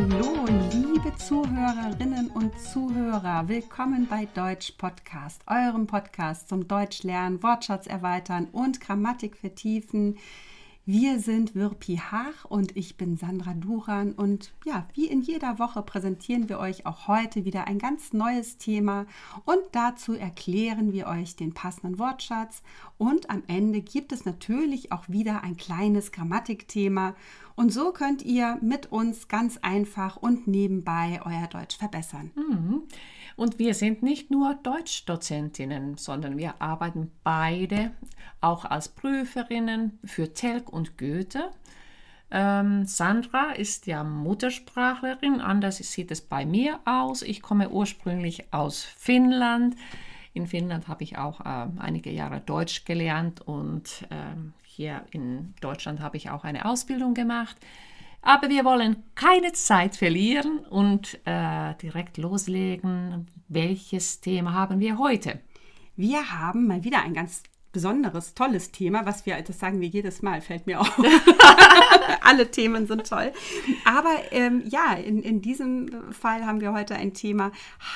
Hallo, liebe Zuhörerinnen und Zuhörer. Willkommen bei Deutsch Podcast, eurem Podcast zum Deutsch lernen, Wortschatz erweitern und Grammatik vertiefen. Wir sind Wirpi Hach und ich bin Sandra Duran und ja, wie in jeder Woche präsentieren wir euch auch heute wieder ein ganz neues Thema und dazu erklären wir euch den passenden Wortschatz und am Ende gibt es natürlich auch wieder ein kleines Grammatikthema und so könnt ihr mit uns ganz einfach und nebenbei euer Deutsch verbessern. Mhm. Und wir sind nicht nur Deutschdozentinnen, sondern wir arbeiten beide auch als Prüferinnen für Telg und Goethe. Ähm, Sandra ist ja Muttersprachlerin, anders sieht es bei mir aus. Ich komme ursprünglich aus Finnland. In Finnland habe ich auch äh, einige Jahre Deutsch gelernt und äh, hier in Deutschland habe ich auch eine Ausbildung gemacht. Aber wir wollen keine Zeit verlieren und äh, direkt loslegen. Welches Thema haben wir heute? Wir haben mal wieder ein ganz besonderes, tolles Thema, was wir, das sagen wir jedes Mal, fällt mir auf. Alle Themen sind toll. Aber ähm, ja, in, in diesem Fall haben wir heute ein Thema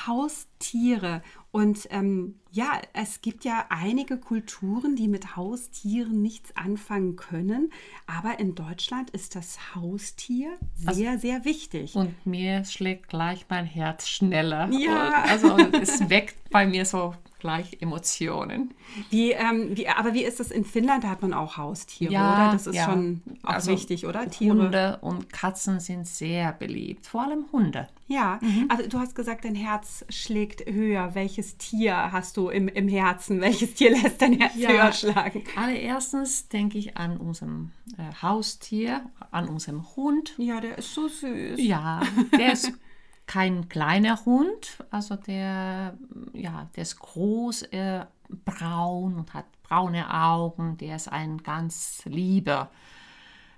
Haustiere. Und ähm, ja, es gibt ja einige Kulturen, die mit Haustieren nichts anfangen können. Aber in Deutschland ist das Haustier sehr, also, sehr wichtig. Und mir schlägt gleich mein Herz schneller. Ja. also es weckt bei mir so gleich Emotionen. Wie, ähm, wie, aber wie ist das in Finnland? Da hat man auch Haustiere, ja, oder? Das ist ja. schon auch also wichtig, oder? Tiere. Hunde und Katzen sind sehr beliebt, vor allem Hunde. Ja, mhm. also du hast gesagt, dein Herz schlägt höher. Welches Tier hast du im, im Herzen? Welches Tier lässt dein Herz ja, höher schlagen? Allererstens denke ich an unserem äh, Haustier, an unserem Hund. Ja, der ist so süß. Ja, der ist kein kleiner Hund, also der, ja, der ist groß, äh, braun und hat braune Augen, der ist ein ganz lieber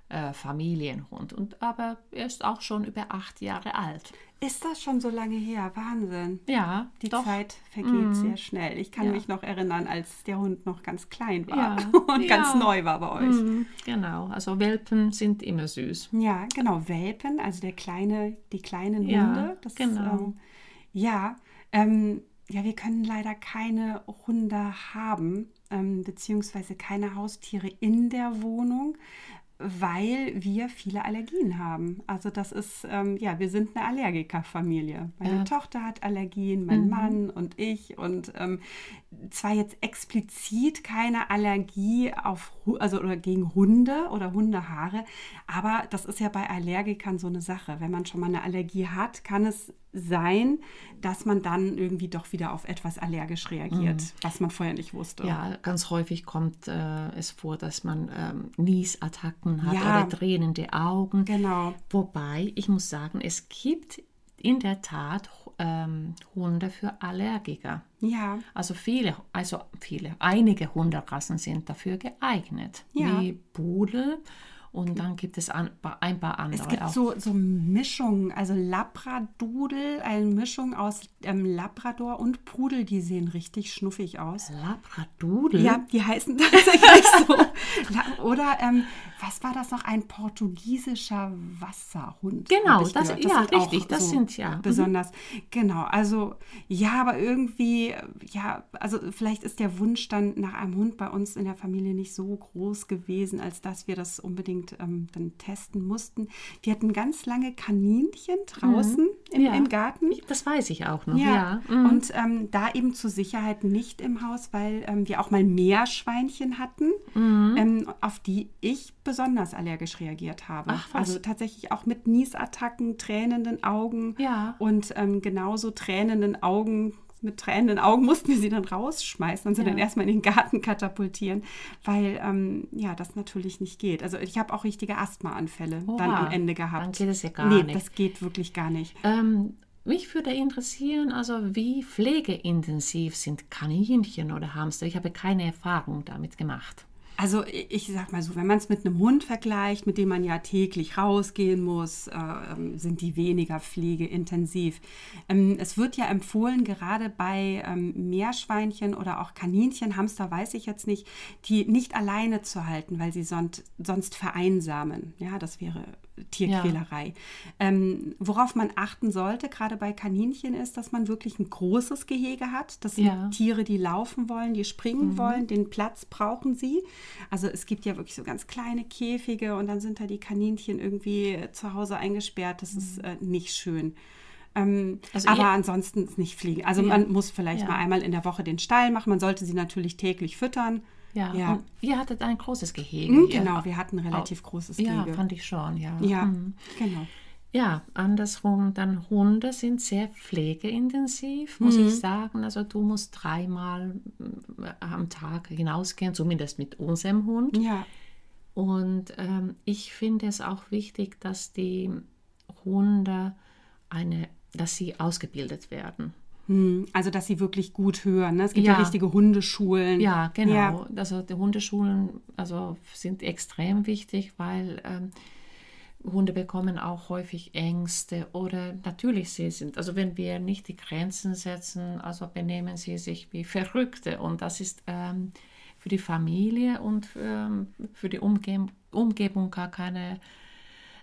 äh, Familienhund. Und, aber er ist auch schon über acht Jahre alt. Ist das schon so lange her? Wahnsinn. Ja. Die doch. Zeit vergeht mm. sehr schnell. Ich kann ja. mich noch erinnern, als der Hund noch ganz klein war ja. und ja. ganz neu war bei euch. Mm. Genau. Also Welpen sind immer süß. Ja, genau. Welpen, also der kleine, die kleinen Hunde. Das, genau. Ähm, ja. Ähm, ja, wir können leider keine Hunde haben, ähm, beziehungsweise keine Haustiere in der Wohnung, weil wir viele Allergien haben. Also das ist, ähm, ja, wir sind eine Allergikerfamilie. Meine ja. Tochter hat Allergien, mein mhm. Mann und ich und ähm, zwar jetzt explizit keine Allergie auf, also oder gegen Hunde oder Hundehaare, aber das ist ja bei Allergikern so eine Sache. Wenn man schon mal eine Allergie hat, kann es sein, dass man dann irgendwie doch wieder auf etwas allergisch reagiert, mhm. was man vorher nicht wusste. Ja, ganz häufig kommt äh, es vor, dass man ähm, Niesattacken hat ja, oder tränende Augen. Genau. Wobei, ich muss sagen, es gibt in der Tat ähm, Hunde für Allergiker. Ja. Also viele, also viele, einige Hunderassen sind dafür geeignet. Ja. Wie Pudel und dann gibt es ein paar, andere. Es gibt auch. so, so Mischungen, also Labradudel, eine Mischung aus ähm, Labrador und Pudel, die sehen richtig schnuffig aus. Labradudel? Ja, die heißen tatsächlich so. Oder ähm, was war das noch? Ein portugiesischer Wasserhund. Genau, das, das ja, richtig, das so sind ja. Mhm. Besonders, mhm. genau. Also, ja, aber irgendwie, ja, also vielleicht ist der Wunsch dann nach einem Hund bei uns in der Familie nicht so groß gewesen, als dass wir das unbedingt unbedingt ähm, dann testen mussten. Wir hatten ganz lange Kaninchen draußen mhm. im, ja. im, Garten. Das weiß ich auch noch. Ja. ja. Mhm. Und ähm, da eben zur Sicherheit nicht im Haus, weil ähm, wir auch mal Meerschweinchen hatten, mhm. Ähm, auf die ich besonders allergisch reagiert habe. Ach, also tatsächlich auch mit Niesattacken, tränenden Augen ja. und ähm, genauso tränenden Augen mit tränenden Augen mussten wir sie dann rausschmeißen und sie ja. dann erstmal in den Garten katapultieren, weil ähm, ja, das natürlich nicht geht. Also ich habe auch richtige Asthmaanfälle Oha, dann am Ende gehabt. Dann geht es ja gar nee, nicht. das geht wirklich gar nicht. Ähm, mich würde interessieren, also wie pflegeintensiv sind Kaninchen oder Hamster? Ich habe keine Erfahrung damit gemacht. Also ich sag mal so, wenn man es mit einem Hund vergleicht, mit dem man ja täglich rausgehen muss, äh, ähm, sind die weniger pflegeintensiv. Ähm, es wird ja empfohlen, gerade bei ähm, Meerschweinchen oder auch Kaninchen, Hamster weiß ich jetzt nicht, die nicht alleine zu halten, weil sie sonst, sonst vereinsamen. Ja, das wäre Tierquälerei. Ja. Ähm, worauf man achten sollte, gerade bei Kaninchen, ist, dass man wirklich ein großes Gehege hat. Das sind ja. Tiere, die laufen wollen, die springen mhm. wollen, den Platz brauchen sie. Also es gibt ja wirklich so ganz kleine Käfige und dann sind da die Kaninchen irgendwie zu Hause eingesperrt. Das mhm. ist äh, nicht schön. Ähm, also aber ansonsten nicht fliegen. Also ja. man muss vielleicht mal einmal in der Woche den Stall machen. Man sollte sie natürlich täglich füttern. Ja, ja. Und ihr hattet ein großes Gehege. Mhm, genau, wir hatten ein relativ oh, großes Gehege. Ja, fand ich schon, ja. Ja, mhm. genau. Ja, andersrum, dann Hunde sind sehr pflegeintensiv, muss mhm. ich sagen. Also du musst dreimal äh, am Tag hinausgehen, zumindest mit unserem Hund. Ja. Und ähm, ich finde es auch wichtig, dass die Hunde eine, dass sie ausgebildet werden. Hm, also, dass sie wirklich gut hören. Ne? Es gibt ja, ja richtige Hundeschulen. Ja, genau. Ja. Also, die Hundeschulen also, sind extrem wichtig, weil ähm, Hunde bekommen auch häufig Ängste oder natürlich sie sind, also wenn wir nicht die Grenzen setzen, also benehmen sie sich wie Verrückte und das ist ähm, für die Familie und ähm, für die Umge Umgebung gar keine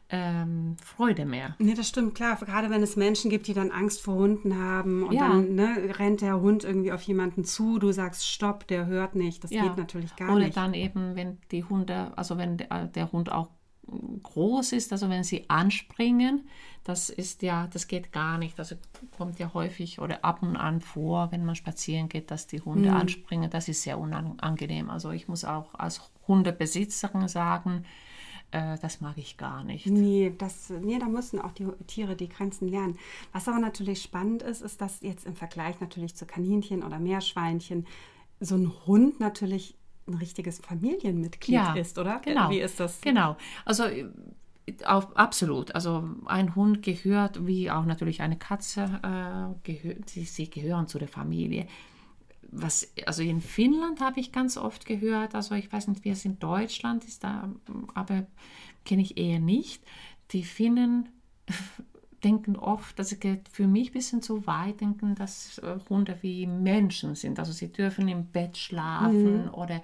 ähm, Freude mehr. Nee, das stimmt, klar. Gerade wenn es Menschen gibt, die dann Angst vor Hunden haben und ja. dann ne, rennt der Hund irgendwie auf jemanden zu, du sagst Stopp, der hört nicht. Das ja. geht natürlich gar Oder nicht. Oder dann eben, wenn die Hunde, also wenn der, der Hund auch groß ist, also wenn sie anspringen, das ist ja, das geht gar nicht. Also kommt ja häufig oder ab und an vor, wenn man spazieren geht, dass die Hunde mhm. anspringen. Das ist sehr unangenehm. Also ich muss auch als Hundebesitzerin sagen, äh, das mag ich gar nicht. Nee, das, nee, da müssen auch die Tiere die Grenzen lernen. Was aber natürlich spannend ist, ist, dass jetzt im Vergleich natürlich zu Kaninchen oder Meerschweinchen so ein Hund natürlich ein richtiges Familienmitglied ja, ist, oder? Genau. Wie ist das? Genau. Also auf, absolut. Also ein Hund gehört, wie auch natürlich eine Katze, äh, gehört, sie, sie gehören zu der Familie was, also in Finnland habe ich ganz oft gehört, also ich weiß nicht, wie es in Deutschland ist, da, aber kenne ich eher nicht. Die Finnen denken oft, das geht für mich ein bisschen zu weit, denken, dass äh, Hunde wie Menschen sind. Also sie dürfen im Bett schlafen mhm. oder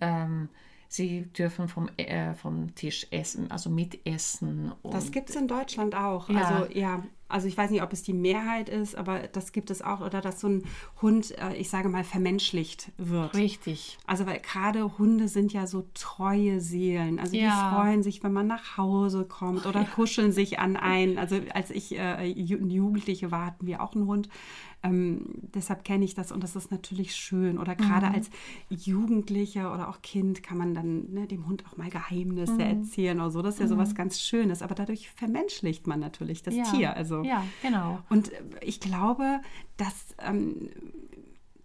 ähm, sie dürfen vom, äh, vom Tisch essen, also mitessen. das gibt es in Deutschland auch. Ja. Also ja, also ich weiß nicht, ob es die Mehrheit ist, aber das gibt es auch, oder dass so ein Hund, äh, ich sage mal, vermenschlicht wird. Richtig. Also weil gerade Hunde sind ja so treue Seelen. Also ja. die freuen sich, wenn man nach Hause kommt oder ja. kuscheln sich an einen. Also als ich äh, Jugendliche war, hatten wir auch einen Hund. Ähm, deshalb kenne ich das und das ist natürlich schön. Oder gerade mhm. als Jugendlicher oder auch Kind kann man dann ne, dem Hund auch mal Geheimnisse mhm. erzählen oder so. Das ist ja mhm. sowas ganz Schönes. Aber dadurch vermenschlicht man natürlich das Tier. Also so. Ja, genau. Und äh, ich glaube, dass ähm,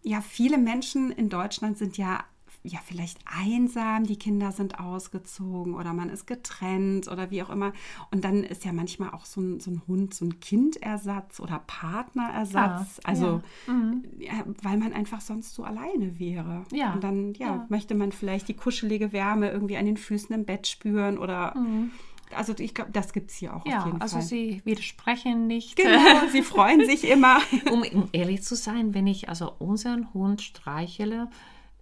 ja viele Menschen in Deutschland sind ja ja vielleicht einsam, die Kinder sind ausgezogen oder man ist getrennt oder wie auch immer. Und dann ist ja manchmal auch so ein, so ein Hund so ein Kindersatz oder Partnerersatz. Ja, also ja. Mhm. Ja, weil man einfach sonst so alleine wäre. Ja. Und dann ja, möchte man vielleicht die kuschelige Wärme irgendwie an den Füßen im Bett spüren oder mhm also ich glaube, das gibt es hier auch ja, auf jeden also Fall. Also Sie widersprechen nicht. Genau, Sie freuen sich immer. um, um, ehrlich zu sein, wenn ich also unseren Hund streichele,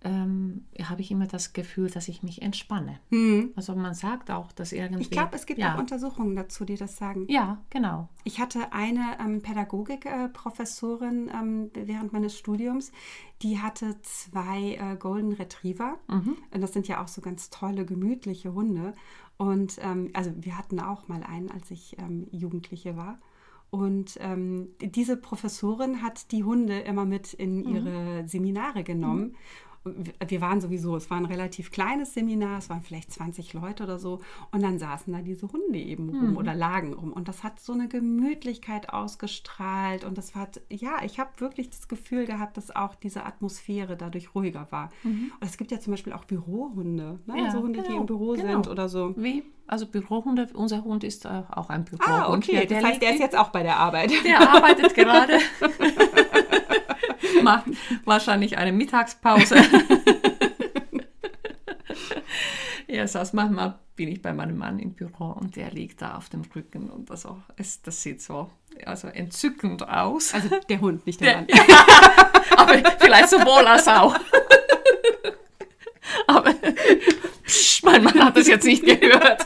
ähm, habe ich immer das Gefühl, dass ich mich entspanne. Hm. Also man sagt auch, dass irgendwie... Ich glaube, es gibt ja. auch Untersuchungen dazu, die das sagen. Ja, genau. Ich hatte eine ähm, Pädagogik-Professorin ähm, während meines Studiums, die hatte zwei äh, Golden Retriever. Mhm. Und das sind ja auch so ganz tolle, gemütliche Hunde. Und ähm, also wir hatten auch mal einen, als ich ähm, Jugendliche war. Und ähm, diese Professorin hat die Hunde immer mit in mhm. ihre Seminare genommen. Mhm wir waren sowieso, es war ein relativ kleines Seminar, es waren vielleicht 20 Leute oder so. Und dann saßen da diese Hunde eben rum mhm. oder lagen rum. Und das hat so eine Gemütlichkeit ausgestrahlt. Und das hat, ja, ich habe wirklich das Gefühl gehabt, dass auch diese Atmosphäre dadurch ruhiger war. Mhm. Und es gibt ja zum Beispiel auch Bürohunde, ne? ja, also Hunde, genau, die im Büro genau. sind oder so. Wie? Also Bürohunde, unser Hund ist äh, auch ein Bürohund. Ah, okay, das heißt, der ist jetzt auch bei der Arbeit. Der arbeitet gerade. macht wahrscheinlich eine Mittagspause. ja, das heißt, manchmal bin ich bei meinem Mann im Büro und der liegt da auf dem Rücken und das, auch, es, das sieht so also entzückend aus. Also der Hund, nicht der, der Mann. aber vielleicht sowohl als auch. aber psch, mein Mann hat das jetzt nicht gehört.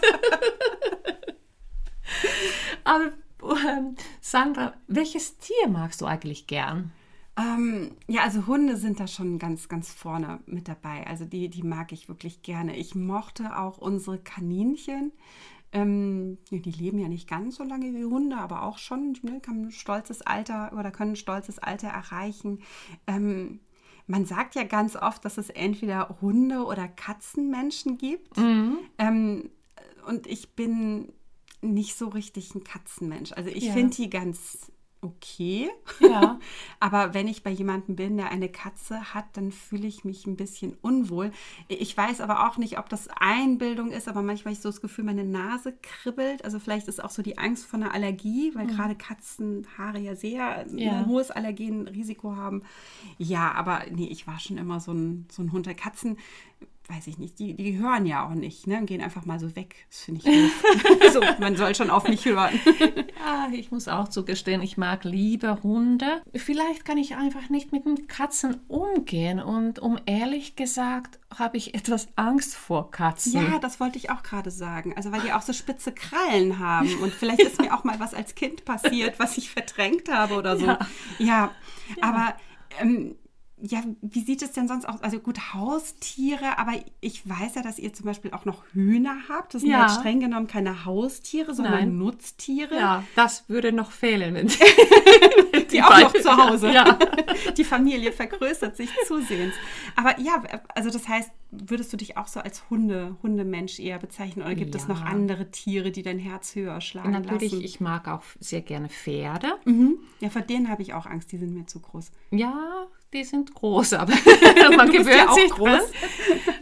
Aber ähm, Sandra, welches Tier magst du eigentlich gern? Ähm, ja, also Hunde sind da schon ganz, ganz vorne mit dabei. Also die, die mag ich wirklich gerne. Ich mochte auch unsere Kaninchen. Ähm, die leben ja nicht ganz so lange wie Hunde, aber auch schon, ne, kann ein stolzes Alter oder können ein stolzes Alter erreichen. Ähm, man sagt ja ganz oft, dass es entweder Hunde- oder Katzenmenschen gibt. Mhm. Ähm, und ich bin nicht so richtig ein Katzenmensch. Also ich ja. finde die ganz okay. Ja. Aber wenn ich bei jemandem bin, der eine Katze hat, dann fühle ich mich ein bisschen unwohl. Ich weiß aber auch nicht, ob das Einbildung ist, aber manchmal habe ich so das Gefühl, meine Nase kribbelt. Also vielleicht ist auch so die Angst vor einer Allergie, weil mhm. gerade Katzenhaare ja sehr ja. ein hohes Allergenrisiko haben. Ja, aber nee, ich war schon immer so ein, so ein Hund der Katzen weiß ich nicht, die, die hören ja auch nicht, ne? Und gehen einfach mal so weg. Das finde ich doof. so, man soll schon auf mich hören. ja, ich muss auch zugestehen, ich mag lieber Hunde. Vielleicht kann ich einfach nicht mit den Katzen umgehen. Und um ehrlich gesagt, habe ich etwas Angst vor Katzen. Ja, das wollte ich auch gerade sagen. Also weil die auch so spitze Krallen haben. Und vielleicht ist mir auch mal was als Kind passiert, was ich verdrängt habe oder so. Ja, ja, ja. aber ähm, ja, wie sieht es denn sonst aus? Also gut, Haustiere, aber ich weiß ja, dass ihr zum Beispiel auch noch Hühner habt. Das sind ja, ja streng genommen keine Haustiere, sondern Nein. Nutztiere. Ja, das würde noch fehlen, wenn die, die auch noch zu Hause. Ja. Die Familie vergrößert sich zusehends. Aber ja, also das heißt, würdest du dich auch so als Hunde, Hundemensch eher bezeichnen oder gibt ja. es noch andere Tiere, die dein Herz höher schlagen Natürlich, lassen? ich mag auch sehr gerne Pferde. Mhm. Ja, vor denen habe ich auch Angst, die sind mir zu groß. Ja, die sind groß, aber man gewöhnt ja sich groß.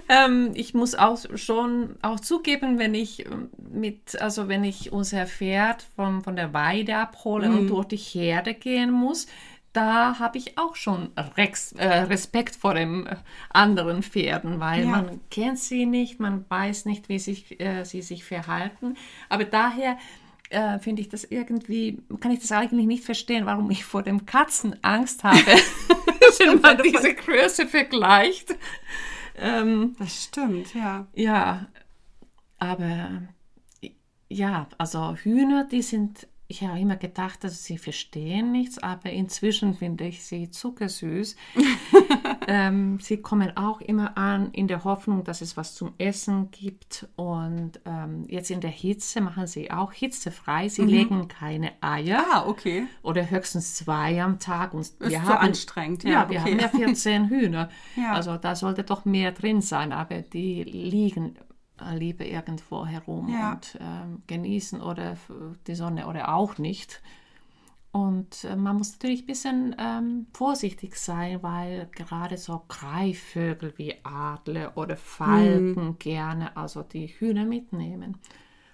Ähm, ich muss auch schon auch zugeben, wenn ich ähm, mit, also wenn ich unser Pferd von, von der Weide abhole mhm. und durch die Herde gehen muss, da habe ich auch schon Rex, äh, Respekt vor den äh, anderen Pferden, weil ja. man kennt sie nicht, man weiß nicht, wie sich, äh, sie sich verhalten. Aber daher äh, finde ich das irgendwie, kann ich das eigentlich nicht verstehen, warum ich vor dem Katzen Angst habe, wenn man diese Größe vergleicht. Ähm, das stimmt, ja. Ja, aber ja, also Hühner, die sind ich habe immer gedacht, dass sie verstehen nichts, aber inzwischen finde ich sie zuckersüß. ähm, sie kommen auch immer an in der Hoffnung, dass es was zum Essen gibt. Und ähm, jetzt in der Hitze machen sie auch hitzefrei. Sie mhm. legen keine Eier. Ah, okay. Oder höchstens zwei am Tag. Und wir Ist haben, so anstrengend. Ja, ja wir okay. haben ja 14 Hühner. Ja. Also da sollte doch mehr drin sein, aber die liegen lieber irgendwo herum ja. und äh, genießen oder die Sonne oder auch nicht. Und äh, man muss natürlich ein bisschen ähm, vorsichtig sein, weil gerade so Greifvögel wie Adler oder Falken mhm. gerne also die Hühner mitnehmen.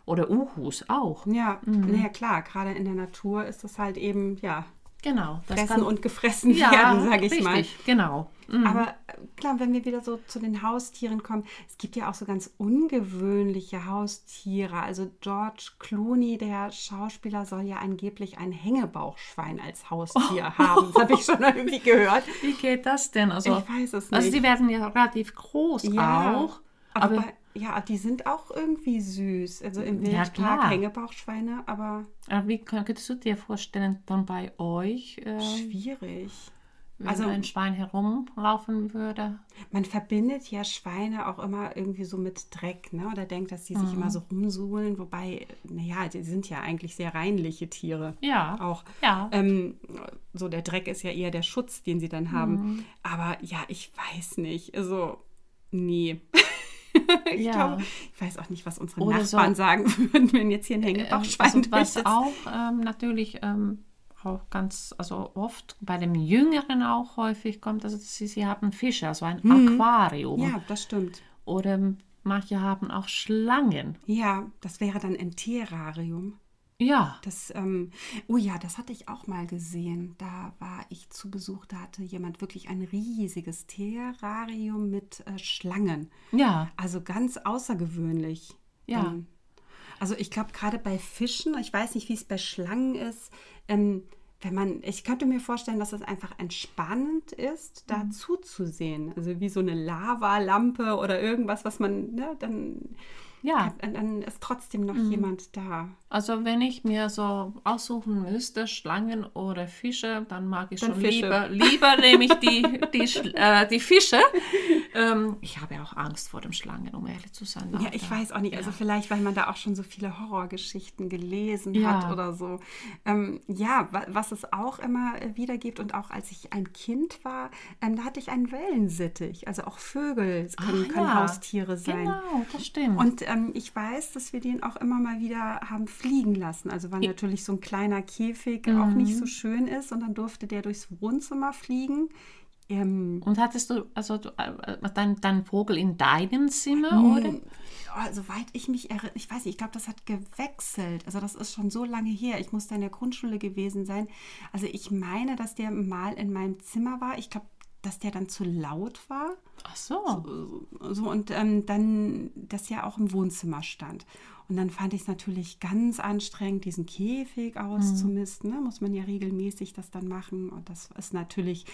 Oder Uhus auch. Ja, mhm. naja klar, gerade in der Natur ist das halt eben, ja, Genau. fressen kann, und gefressen ja, werden, sage ich richtig, mal. Genau. Mhm. Aber äh, klar, wenn wir wieder so zu den Haustieren kommen, es gibt ja auch so ganz ungewöhnliche Haustiere. Also George Clooney, der Schauspieler, soll ja angeblich ein Hängebauchschwein als Haustier oh. haben. Das habe ich schon irgendwie gehört. Wie geht das denn? Also, ich weiß es nicht. Also die werden ja relativ groß ja, auch. Aber, aber bei, ja, die sind auch irgendwie süß. Also im Wild, ja, Hängebauchschweine, aber. Aber wie könntest du dir vorstellen, dann bei euch? Äh, schwierig. Wenn also ein Schwein herumlaufen würde. Man verbindet ja Schweine auch immer irgendwie so mit Dreck, ne? Oder denkt, dass die sich mhm. immer so rumsuhlen, wobei, naja, die sind ja eigentlich sehr reinliche Tiere. Ja. Auch. Ja. Ähm, so der Dreck ist ja eher der Schutz, den sie dann haben. Mhm. Aber ja, ich weiß nicht. Also, nee. ich, ja. glaube, ich weiß auch nicht, was unsere Oder Nachbarn so, sagen würden, wenn jetzt hier ein Hängebauchschwein also, Was auch ähm, natürlich ähm, auch ganz, also oft bei dem Jüngeren auch häufig kommt, also sie, sie haben Fische, also ein hm. Aquarium. Ja, das stimmt. Oder manche haben auch Schlangen. Ja, das wäre dann ein Terrarium. Ja. Das, ähm, oh ja, das hatte ich auch mal gesehen. Da war ich zu Besuch, da hatte jemand wirklich ein riesiges Terrarium mit äh, Schlangen. Ja. Also ganz außergewöhnlich. Ja. Ähm, also ich glaube, gerade bei Fischen, ich weiß nicht, wie es bei Schlangen ist, ähm, wenn man, ich könnte mir vorstellen, dass es einfach entspannend ist, da mhm. zuzusehen. Also wie so eine Lavalampe oder irgendwas, was man, ne, dann ja. dann ist trotzdem noch mhm. jemand da. Also wenn ich mir so aussuchen müsste, Schlangen oder Fische, dann mag ich dann schon Fische. lieber, lieber nehme ich die, die, äh, die Fische. ähm, ich habe ja auch Angst vor dem Schlangen, um ehrlich zu sein. Ja, ich da. weiß auch nicht. Also ja. Also vielleicht, weil man da auch schon so viele Horrorgeschichten gelesen ja. hat oder so. Ähm, ja, was es auch immer wieder gibt und auch als ich ein Kind war, ähm, da hatte ich einen Wellensittich. Also auch Vögel können, Ach, können ja. Haustiere sein. Genau, das stimmt. Und ähm, ich weiß, dass wir den auch immer mal wieder haben fliegen lassen. Also weil natürlich so ein kleiner Käfig mhm. auch nicht so schön ist und dann durfte der durchs Wohnzimmer fliegen. Ähm, und hattest du also du, äh, dein, dein Vogel in deinem Zimmer oder? Oh, soweit ich mich erinnere, ich weiß nicht, ich glaube, das hat gewechselt. Also das ist schon so lange her. Ich muss da in der Grundschule gewesen sein. Also ich meine, dass der mal in meinem Zimmer war. Ich glaube, dass der dann zu laut war. Ach so. So, so und ähm, dann, dass ja auch im Wohnzimmer stand. Und dann fand ich es natürlich ganz anstrengend, diesen Käfig auszumisten. Ne? Muss man ja regelmäßig das dann machen. Und das ist natürlich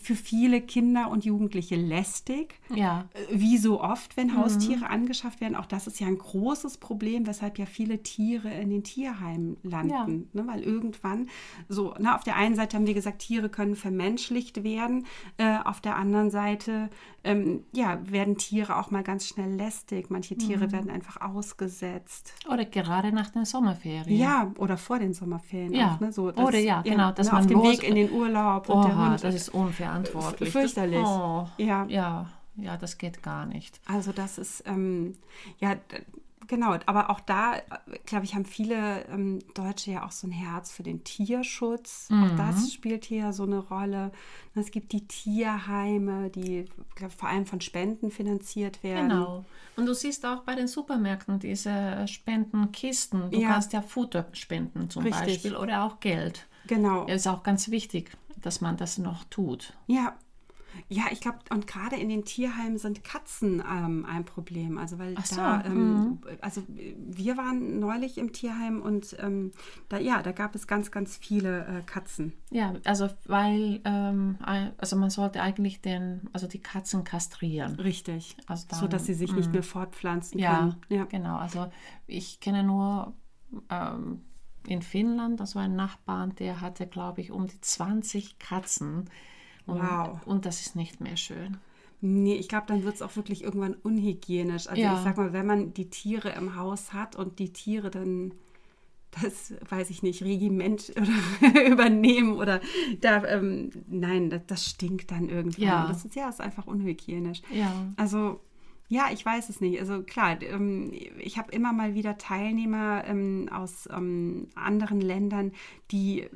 für viele Kinder und Jugendliche lästig. Ja. Äh, wie so oft, wenn mhm. Haustiere angeschafft werden. Auch das ist ja ein großes Problem, weshalb ja viele Tiere in den Tierheimen landen. Ja. Ne? Weil irgendwann so, na, auf der einen Seite haben wir gesagt, Tiere können vermenschlicht werden. Äh, auf der anderen Seite ähm, ja, werden Tiere auch mal ganz schnell lästig. Manche Tiere mhm. werden einfach ausgesetzt. Oder gerade nach den Sommerferien. Ja, oder vor den Sommerferien. Ja. Auch, ne? so, dass, oder ja, genau. Ja, dass ne, man auf dem Weg in den Urlaub. und der Hund, das ist unverantwortlich. Fürchterlich. Das, oh, ja. ja. Ja, das geht gar nicht. Also das ist, ähm, ja, genau, aber auch da, glaube ich, haben viele ähm, Deutsche ja auch so ein Herz für den Tierschutz. Mhm. Auch das spielt hier so eine Rolle. Es gibt die Tierheime, die glaub, vor allem von Spenden finanziert werden. Genau. Und du siehst auch bei den Supermärkten diese Spendenkisten. Du ja. kannst ja Futter spenden zum Richtig. Beispiel oder auch Geld. Genau. Es ist auch ganz wichtig, dass man das noch tut. Ja, ja, ich glaube, und gerade in den Tierheimen sind Katzen ähm, ein Problem. Also, weil so, da, ähm, mhm. also wir waren neulich im Tierheim und ähm, da, ja, da gab es ganz, ganz viele äh, Katzen. Ja, also weil, ähm, also man sollte eigentlich den, also die Katzen kastrieren. Richtig. Also dann, so dass sie sich nicht mhm. mehr fortpflanzen ja, können. Ja, genau. Also ich kenne nur ähm, in Finnland, das war ein Nachbarn, der hatte, glaube ich, um die 20 Katzen. Und, wow. Und das ist nicht mehr schön. Nee, ich glaube, dann wird es auch wirklich irgendwann unhygienisch. Also ja. ich sag mal, wenn man die Tiere im Haus hat und die Tiere dann das weiß ich nicht, Regiment oder übernehmen oder da, ähm, nein, das, das, stinkt dann irgendwann. Ja. Das ist ja ist einfach unhygienisch. Ja. Also ja, ich weiß es nicht. Also klar, ähm, ich habe immer mal wieder Teilnehmer ähm, aus ähm, anderen Ländern, die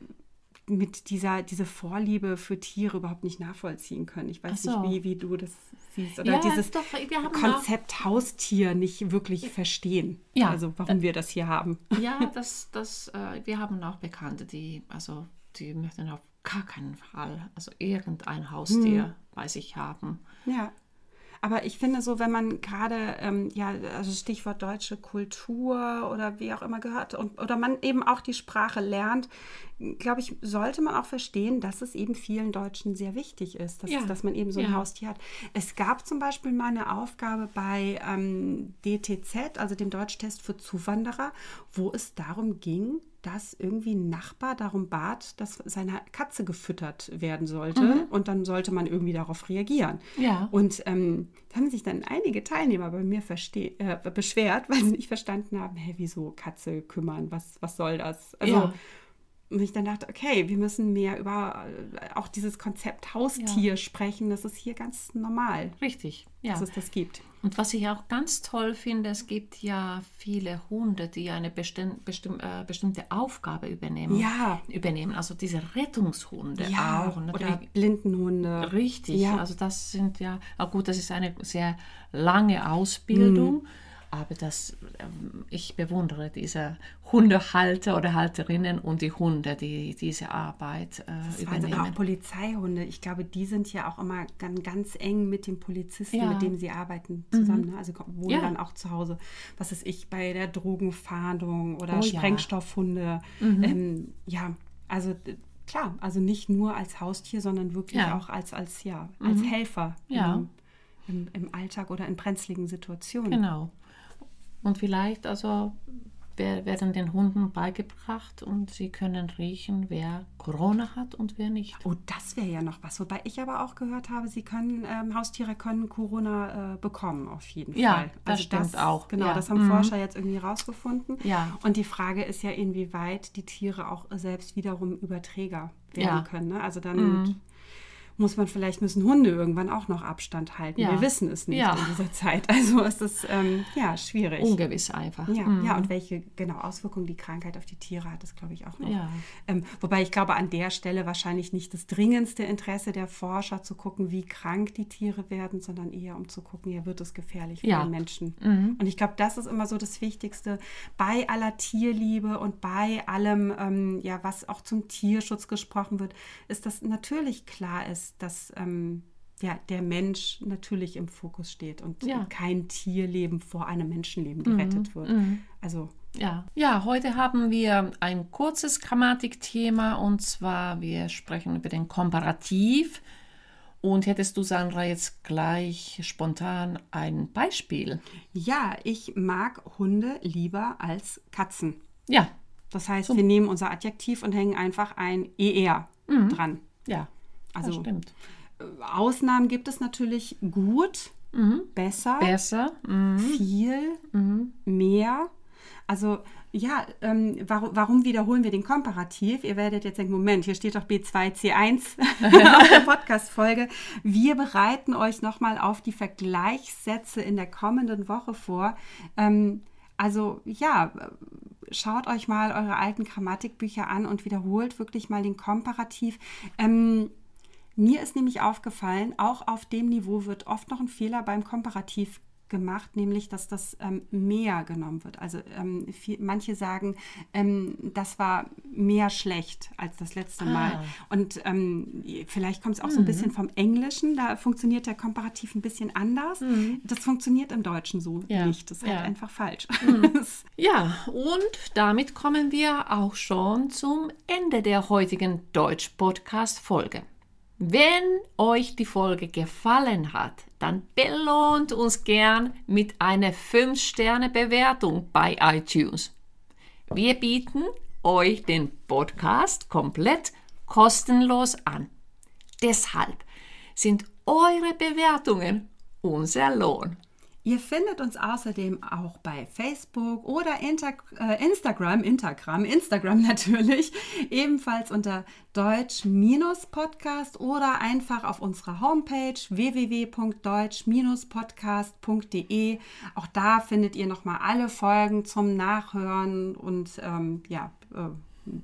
mit dieser diese Vorliebe für Tiere überhaupt nicht nachvollziehen können. Ich weiß so. nicht, wie, wie du das siehst. Oder ja, dieses doch, Konzept. Haustier nicht wirklich verstehen. Ja. Also warum wir das hier haben. Ja, das, das, äh, wir haben auch Bekannte, die, also die möchten auf gar keinen Fall, also irgendein Haustier hm. bei sich haben. Ja. Aber ich finde so, wenn man gerade, ähm, ja, also Stichwort deutsche Kultur oder wie auch immer gehört, und, oder man eben auch die Sprache lernt, glaube ich, sollte man auch verstehen, dass es eben vielen Deutschen sehr wichtig ist, dass, ja. dass man eben so ein ja. Haustier hat. Es gab zum Beispiel mal eine Aufgabe bei ähm, DTZ, also dem Deutschtest für Zuwanderer, wo es darum ging, dass irgendwie ein Nachbar darum bat, dass seine Katze gefüttert werden sollte mhm. und dann sollte man irgendwie darauf reagieren. Ja. Und ähm, da haben sich dann einige Teilnehmer bei mir äh, beschwert, weil sie nicht verstanden haben, hey, wieso Katze kümmern, was, was soll das? Also, ja. Und ich dann dachte, okay, wir müssen mehr über äh, auch dieses Konzept Haustier ja. sprechen. Das ist hier ganz normal. Richtig, ja. Dass es das gibt. Und was ich auch ganz toll finde, es gibt ja viele Hunde, die eine bestimm, bestimm, äh, bestimmte Aufgabe übernehmen. Ja. Übernehmen. Also diese Rettungshunde ja. auch. Oder Blindenhunde. Richtig. Ja. Also das sind ja, auch gut, das ist eine sehr lange Ausbildung. Mhm aber das, ähm, ich bewundere diese Hundehalter oder Halterinnen und die Hunde, die diese Arbeit äh, das übernehmen. Also auch Polizeihunde. Ich glaube, die sind ja auch immer ganz, ganz eng mit den Polizisten, ja. mit denen sie arbeiten, zusammen. Mhm. Ne? Also wohnen ja. dann auch zu Hause, was ist ich, bei der Drogenfahndung oder oh, Sprengstoffhunde. Ja, mhm. ähm, ja also klar, also nicht nur als Haustier, sondern wirklich auch als, als, ja, als mhm. Helfer. Ja. Im, im, im Alltag oder in brenzligen Situationen. Genau. Und vielleicht also werden den Hunden beigebracht und sie können riechen, wer Corona hat und wer nicht. Oh, das wäre ja noch was. Wobei ich aber auch gehört habe, sie können, ähm, Haustiere können Corona äh, bekommen, auf jeden ja, Fall. Das also stimmt das, auch. Genau, ja. das haben mhm. Forscher jetzt irgendwie rausgefunden. Ja. Und die Frage ist ja, inwieweit die Tiere auch selbst wiederum Überträger werden ja. können. Ne? Also dann. Mhm muss man vielleicht müssen Hunde irgendwann auch noch Abstand halten. Ja. Wir wissen es nicht ja. in dieser Zeit. Also ist es ähm, ja schwierig. Ungewiss einfach. Ja, mhm. ja, und welche genau Auswirkungen die Krankheit auf die Tiere hat, ist glaube ich auch noch. Ja. Ähm, wobei ich glaube an der Stelle wahrscheinlich nicht das dringendste Interesse der Forscher zu gucken, wie krank die Tiere werden, sondern eher um zu gucken, ja wird es gefährlich für den Menschen. Mhm. Und ich glaube, das ist immer so das Wichtigste bei aller Tierliebe und bei allem, ähm, ja, was auch zum Tierschutz gesprochen wird, ist, dass natürlich klar ist dass, ähm, ja, der Mensch natürlich im Fokus steht und ja. kein Tierleben vor einem Menschenleben gerettet mhm. wird. Mhm. Also ja. ja, heute haben wir ein kurzes Grammatikthema und zwar wir sprechen über den Komparativ. Und hättest du, Sandra, jetzt gleich spontan ein Beispiel? Ja, ich mag Hunde lieber als Katzen. Ja. Das heißt, so. wir nehmen unser Adjektiv und hängen einfach ein ER mhm. dran. Ja. Also. Äh, Ausnahmen gibt es natürlich gut, mhm. besser, besser, mhm. viel, mhm. mehr. Also ja, ähm, warum, warum, wiederholen wir den Komparativ? Ihr werdet jetzt denken, Moment, hier steht doch B2C1 auf der Podcast-Folge. Wir bereiten euch nochmal auf die Vergleichssätze in der kommenden Woche vor. Ähm, also ja, schaut euch mal eure alten Grammatikbücher an und wiederholt wirklich mal den Komparativ. Ähm, mir ist nämlich aufgefallen, auch auf dem Niveau wird oft noch ein Fehler beim Komparativ gemacht, nämlich dass das ähm, mehr genommen wird. Also ähm, viel, manche sagen, ähm, das war mehr schlecht als das letzte ah. Mal. Und ähm, vielleicht kommt es auch mhm. so ein mhm. bisschen vom Englischen, da funktioniert der Komparativ ein bisschen anders. Mhm. Das funktioniert im Deutschen so ja. nicht. Das ist halt ja. halt einfach falsch. Mhm. ja, und damit kommen wir auch schon zum Ende der heutigen Deutsch-Podcast-Folge. Wenn euch die Folge gefallen hat, dann belohnt uns gern mit einer 5-Sterne-Bewertung bei iTunes. Wir bieten euch den Podcast komplett kostenlos an. Deshalb sind eure Bewertungen unser Lohn. Ihr findet uns außerdem auch bei Facebook oder Inter äh, Instagram, Instagram, Instagram natürlich, ebenfalls unter Deutsch-Podcast oder einfach auf unserer Homepage www.deutsch-podcast.de. Auch da findet ihr nochmal alle Folgen zum Nachhören und ähm, ja, äh,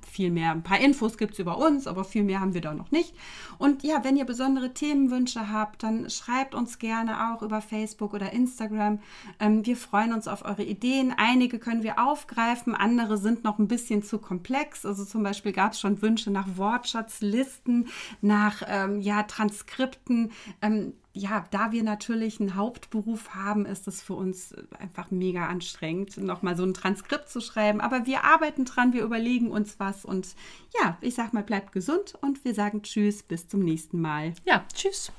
viel mehr, ein paar Infos gibt es über uns, aber viel mehr haben wir da noch nicht. Und ja, wenn ihr besondere Themenwünsche habt, dann schreibt uns gerne auch über Facebook oder Instagram. Ähm, wir freuen uns auf eure Ideen. Einige können wir aufgreifen, andere sind noch ein bisschen zu komplex. Also zum Beispiel gab es schon Wünsche nach Wortschatzlisten, nach ähm, ja, Transkripten. Ähm, ja, da wir natürlich einen Hauptberuf haben, ist es für uns einfach mega anstrengend, nochmal so ein Transkript zu schreiben. Aber wir arbeiten dran, wir überlegen uns was und ja, ich sag mal, bleibt gesund und wir sagen Tschüss, bis zum nächsten Mal. Ja, Tschüss.